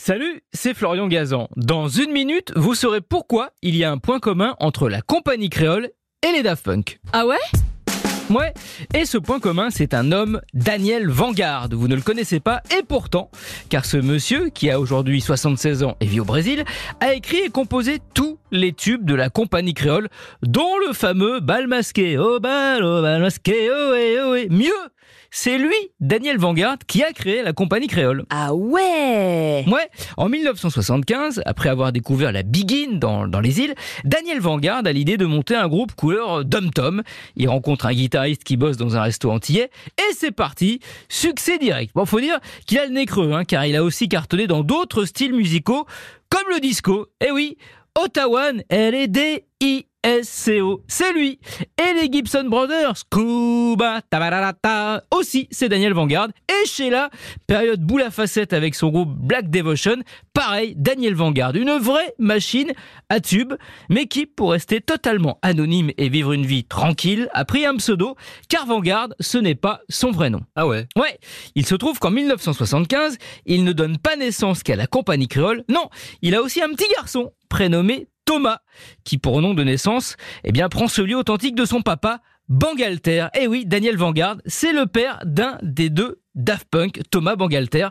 Salut, c'est Florian Gazan. Dans une minute, vous saurez pourquoi il y a un point commun entre la compagnie créole et les Daft Punk. Ah ouais? Ouais, et ce point commun, c'est un homme, Daniel Vanguard. Vous ne le connaissez pas, et pourtant, car ce monsieur, qui a aujourd'hui 76 ans et vit au Brésil, a écrit et composé tous les tubes de la compagnie créole, dont le fameux bal masqué. Oh bal, oh bal masqué, oh et oh et. Mieux, c'est lui, Daniel Vanguard, qui a créé la compagnie créole. Ah ouais Ouais, en 1975, après avoir découvert la Begin dans, dans les îles, Daniel Vanguard a l'idée de monter un groupe couleur Dum Tom. Il rencontre un guitariste qui bosse dans un resto antillais et c'est parti, succès direct. Bon, faut dire qu'il a le nez creux, hein, car il a aussi cartonné dans d'autres styles musicaux comme le disco. Eh oui, Ottawa, L-E-D-I SCO, c'est lui. Et les Gibson Brothers, Scuba, tabarata, aussi, c'est Daniel Vanguard. Et Sheila, période boule à facette avec son groupe Black Devotion, pareil, Daniel Vanguard, une vraie machine à tube, mais qui, pour rester totalement anonyme et vivre une vie tranquille, a pris un pseudo, car Vanguard, ce n'est pas son vrai nom. Ah ouais Ouais, il se trouve qu'en 1975, il ne donne pas naissance qu'à la compagnie créole, non, il a aussi un petit garçon, prénommé Thomas, qui pour nom de naissance, eh bien, prend celui authentique de son papa, Bangalter. Eh oui, Daniel Vanguard, c'est le père d'un des deux Daft Punk, Thomas Bangalter,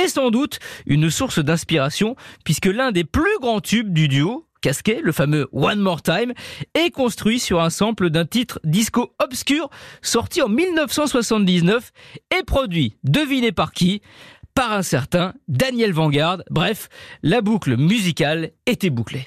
et sans doute une source d'inspiration, puisque l'un des plus grands tubes du duo, Casquet, le fameux One More Time, est construit sur un sample d'un titre disco obscur sorti en 1979 et produit, devinez par qui Par un certain Daniel Vanguard. Bref, la boucle musicale était bouclée.